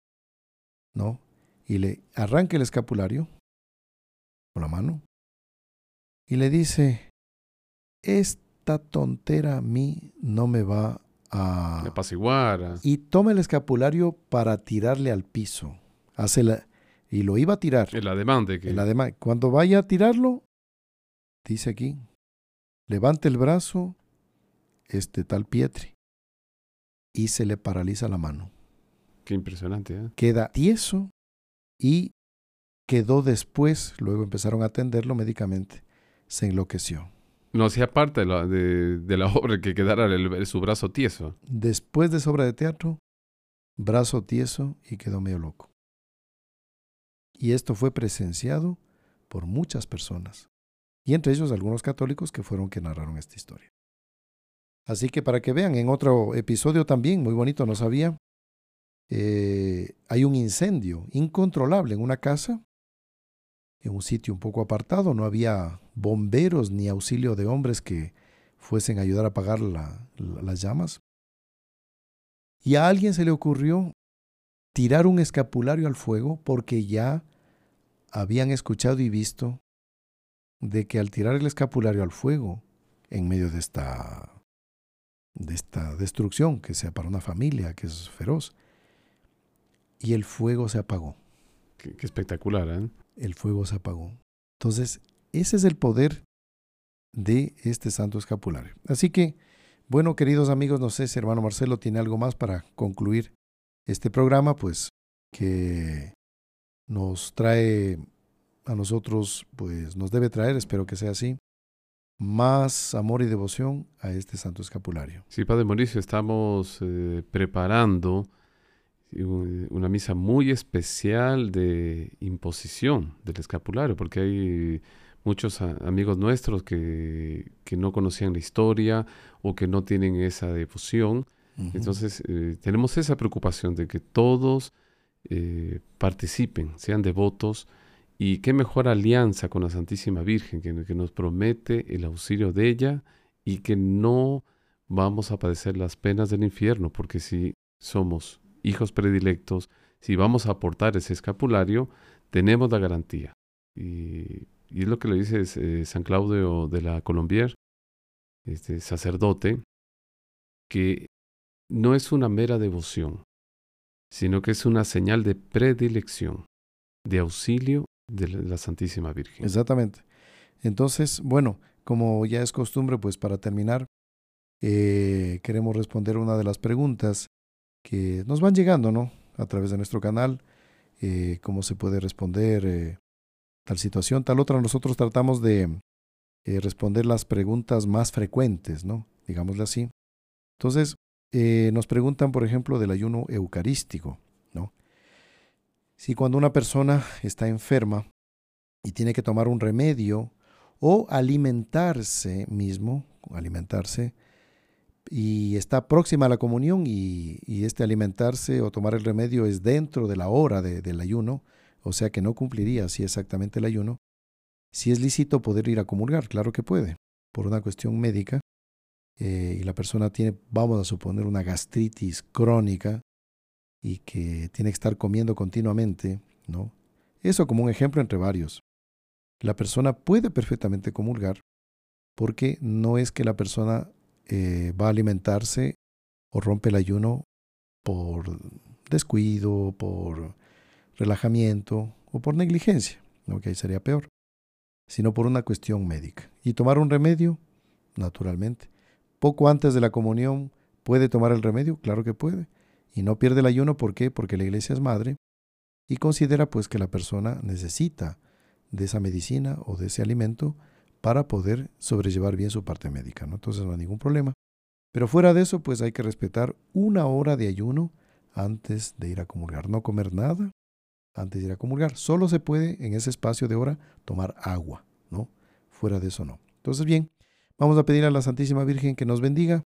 S1: ¿no? Y le arranca el escapulario con la mano y le dice, esta tontera a mí no me va a...
S2: apaciguar.
S1: Y toma el escapulario para tirarle al piso. Hace y lo iba a tirar.
S2: El ademán de que...
S1: El ademán. Cuando vaya a tirarlo, dice aquí, levante el brazo, este tal Pietri, y se le paraliza la mano.
S2: Qué impresionante, ¿eh?
S1: Queda tieso y quedó después, luego empezaron a atenderlo médicamente, se enloqueció.
S2: No hacía parte de la, de, la <laughs> obra que quedara su brazo tieso.
S1: Después de esa obra de teatro, brazo tieso y quedó medio loco. Y esto fue presenciado por muchas personas, y entre ellos algunos católicos que fueron que narraron esta historia. Así que para que vean, en otro episodio también, muy bonito, no sabía, eh, hay un incendio incontrolable en una casa, en un sitio un poco apartado, no había bomberos ni auxilio de hombres que fuesen a ayudar a apagar las llamas. Y a alguien se le ocurrió tirar un escapulario al fuego porque ya habían escuchado y visto de que al tirar el escapulario al fuego, en medio de esta, de esta destrucción que sea para una familia que es feroz, y el fuego se apagó.
S2: Qué, espectacular, ¿eh?
S1: El fuego se apagó. Entonces, ese es el poder de este santo escapulario. Así que, bueno, queridos amigos, no sé si hermano Marcelo tiene algo más para concluir este programa, pues que nos trae a nosotros, pues nos debe traer, espero que sea así, más amor y devoción a este santo escapulario.
S2: Sí, Padre Mauricio, estamos eh, preparando una misa muy especial de imposición del escapulario, porque hay muchos amigos nuestros que, que, no conocían la historia o que no tienen esa devoción. Entonces, eh, tenemos esa preocupación de que todos eh, participen, sean devotos, y qué mejor alianza con la Santísima Virgen, que, nos promete el auxilio de ella y que no vamos a padecer las penas del infierno, porque si somos hijos predilectos, si vamos a aportar ese escapulario, tenemos la garantía. Y, es lo que le dice eh, San Claudio de la Colombier, este sacerdote, que no es una mera devoción, sino que es una señal de predilección, de auxilio de la Santísima Virgen.
S1: Exactamente. Entonces, bueno, como ya es costumbre, pues para terminar, eh, queremos responder una de las preguntas que nos van llegando, ¿no? A través de nuestro canal, eh, cómo se puede responder eh, tal situación, tal otra. Nosotros tratamos de responder las preguntas más frecuentes, ¿no? Digámosle así. Entonces, nos preguntan, por ejemplo, del ayuno eucarístico, ¿no? Si cuando una persona está enferma y tiene que tomar un remedio o alimentarse mismo, alimentarse, y está próxima a la comunión y, este alimentarse o tomar el remedio es dentro de la hora del ayuno, o sea que no cumpliría así exactamente el ayuno, si es lícito poder ir a comulgar, claro que puede, por una cuestión médica, eh, y la persona tiene, vamos a suponer, una gastritis crónica y que tiene que estar comiendo continuamente, ¿no? Eso como un ejemplo entre varios. La persona puede perfectamente comulgar porque no es que la persona eh, va a alimentarse o rompe el ayuno por descuido, por relajamiento o por negligencia, ¿no? que ahí sería peor, sino por una cuestión médica. Y tomar un remedio, naturalmente. Poco antes de la comunión, ¿puede tomar el remedio? Claro que puede. Y no pierde el ayuno, ¿por qué? Porque la iglesia es madre y considera pues que la persona necesita de esa medicina o de ese alimento para poder sobrellevar bien su parte médica, ¿no? Entonces no hay ningún problema. Pero fuera de eso, pues hay que respetar una hora de ayuno antes de ir a comulgar. No comer nada antes de ir a comulgar. Solo se puede en ese espacio de hora tomar agua, ¿no? Fuera de eso no. Entonces, bien, vamos a pedir a la Santísima Virgen que nos bendiga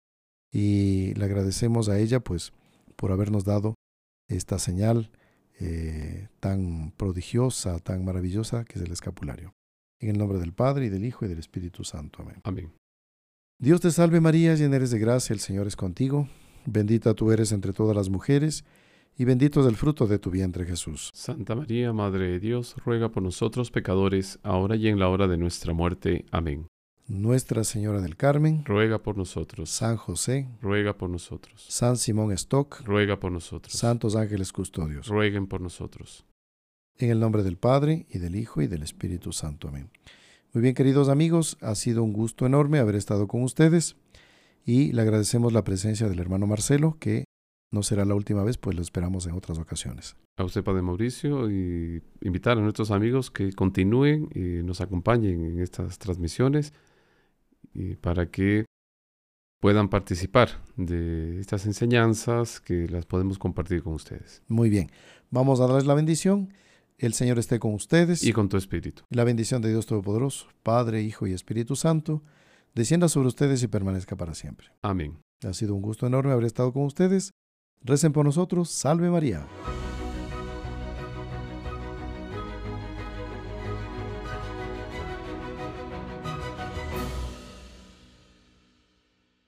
S1: y le agradecemos a ella, pues, por habernos dado esta señal eh, tan prodigiosa, tan maravillosa que es el escapulario. En el nombre del Padre, y del Hijo, y del Espíritu Santo. Amén.
S2: Amén.
S1: Dios te salve María, llena eres de gracia, el Señor es contigo. Bendita tú eres entre todas las mujeres, y bendito es el fruto de tu vientre Jesús.
S2: Santa María, Madre de Dios, ruega por nosotros pecadores, ahora y en la hora de nuestra muerte. Amén.
S1: Nuestra Señora del Carmen,
S2: ruega por nosotros.
S1: San José,
S2: ruega por nosotros.
S1: San Simón Stock,
S2: ruega por nosotros.
S1: Santos ángeles custodios,
S2: rueguen por nosotros.
S1: En el nombre del Padre, y del Hijo, y del Espíritu Santo. Amén. Muy bien, queridos amigos, ha sido un gusto enorme haber estado con ustedes y le agradecemos la presencia del hermano Marcelo, que no será la última vez, pues lo esperamos en otras ocasiones.
S2: A usted, Padre Mauricio, y invitar a nuestros amigos que continúen y nos acompañen en estas transmisiones y para que puedan participar de estas enseñanzas que las podemos compartir con ustedes.
S1: Muy bien, vamos a darles la bendición. El Señor esté con ustedes.
S2: Y con tu espíritu.
S1: La bendición de Dios Todopoderoso, Padre, Hijo y Espíritu Santo, descienda sobre ustedes y permanezca para siempre.
S2: Amén.
S1: Ha sido un gusto enorme haber estado con ustedes. Recen por nosotros. Salve María.